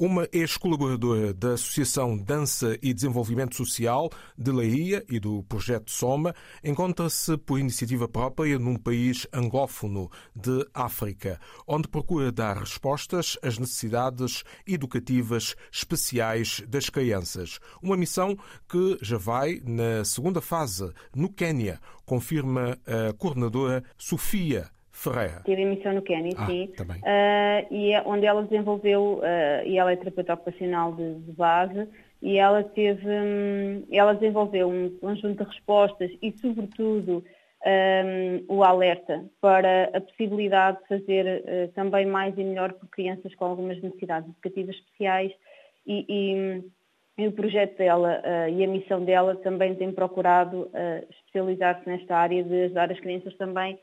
uma ex-colaboradora da Associação Dança e Desenvolvimento Social de Leiria e do Projeto Soma, encontra-se por iniciativa própria num país angófono de África, onde procura dar respostas às necessidades educativas especiais das crianças. Uma missão que já vai na segunda fase, no Quênia, confirma a coordenadora Sofia Ferreira. Tive emissão no Quênia, ah, sim. Tá uh, e é onde ela desenvolveu, uh, e ela é terapeuta ocupacional de, de base, e ela teve, um, ela desenvolveu um conjunto de respostas e, sobretudo, um, o alerta para a possibilidade de fazer uh, também mais e melhor por crianças com algumas necessidades educativas especiais e, e, e o projeto dela e a missão dela também tem procurado especializar-se nesta área de ajudar as crianças também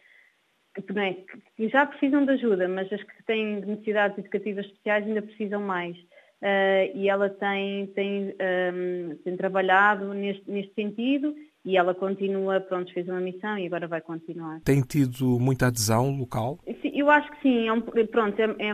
que já precisam de ajuda, mas as que têm necessidades educativas especiais ainda precisam mais. Uh, e ela tem, tem, um, ehm, tem trabalhado neste, neste, sentido e ela continua, pronto, fez uma missão e agora vai continuar. Tem tido muita adesão local? Sim, eu acho que sim, é um, pronto, é, é,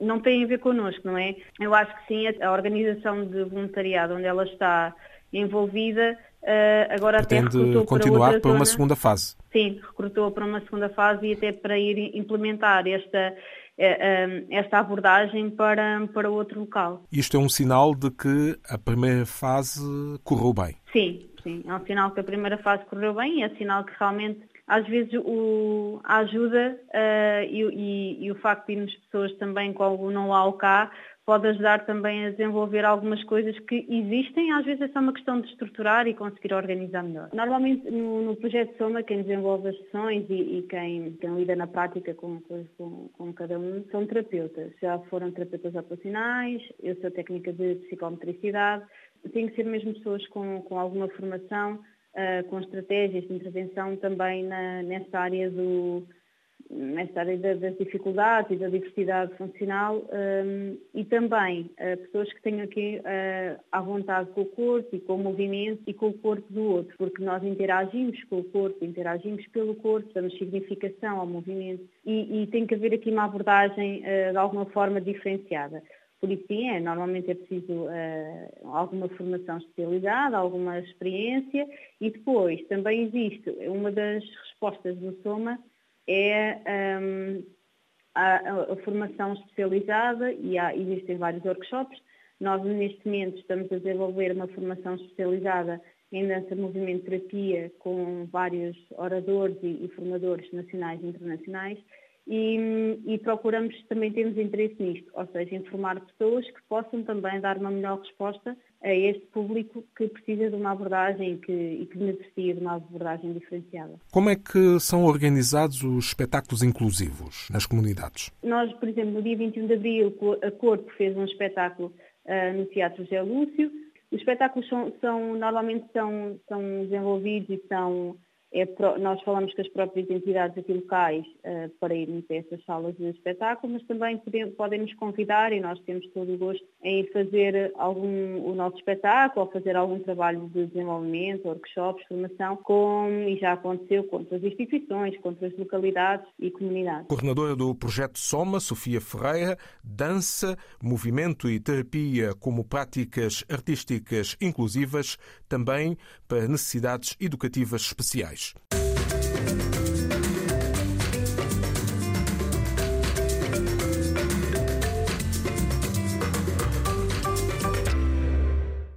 não tem a ver connosco, não é? Eu acho que sim, a, a organização de voluntariado onde ela está envolvida Uh, agora Pretende até recrutou continuar para, para uma segunda fase. Sim, recrutou para uma segunda fase e até para ir implementar esta, eh, eh, esta abordagem para, para outro local. Isto é um sinal de que a primeira fase correu bem. Sim, sim. É um sinal que a primeira fase correu bem e é sinal que realmente às vezes o, a ajuda uh, e, e, e, o facto de irmos pessoas também com algum não há cá pode ajudar também a desenvolver algumas coisas que existem, às vezes é só uma questão de estruturar e conseguir organizar melhor. Normalmente no, no projeto Soma, quem desenvolve as sessões e, e quem, quem, lida na prática com, com, com, cada um são terapeutas. Já foram terapeutas operacionais, eu sou técnica de psicometricidade, tem que ser mesmo pessoas com, com alguma formação, uh, com estratégias de intervenção também na, nessa área do nesta área das dificuldades e da diversidade funcional um, e também uh, pessoas que tenham aqui uh, à vontade com o corpo e com o movimento e com o corpo do outro, porque nós interagimos com o corpo, interagimos pelo corpo, damos significação ao movimento e, e tem que haver aqui uma abordagem uh, de alguma forma diferenciada. Por isso sim, é, normalmente é preciso alguma formação especializada, alguma experiência e depois também existe uma das respostas do SOMA é um, a, a, formação especializada e há, existem vários workshops. Nós, neste momento, estamos a desenvolver uma formação especializada em dança movimento terapia com vários oradores e, e formadores nacionais e internacionais e, e, procuramos também temos interesse nisto, ou seja, informar pessoas que possam também dar uma melhor resposta a este público que precisa de uma abordagem que, e que necessita de uma abordagem diferenciada. Como é que são organizados os espetáculos inclusivos nas comunidades? Nós, por exemplo, no dia 21 de abril, a Corpo fez um espetáculo uh, no Teatro José Lúcio. Os espetáculos são, são normalmente são, são desenvolvidos e são é, nós falamos com as próprias entidades aqui locais uh, para irmos a essas salas de espetáculo, mas também podem nos convidar e nós temos todo o gosto em fazer algum, o nosso espetáculo ou fazer algum trabalho de desenvolvimento, workshops, formação, com, e já aconteceu com outras instituições, com outras localidades e comunidades. Coordenadora do projeto Soma, Sofia Ferreira, dança, movimento e terapia como práticas artísticas inclusivas, também para necessidades educativas especiais. Watch.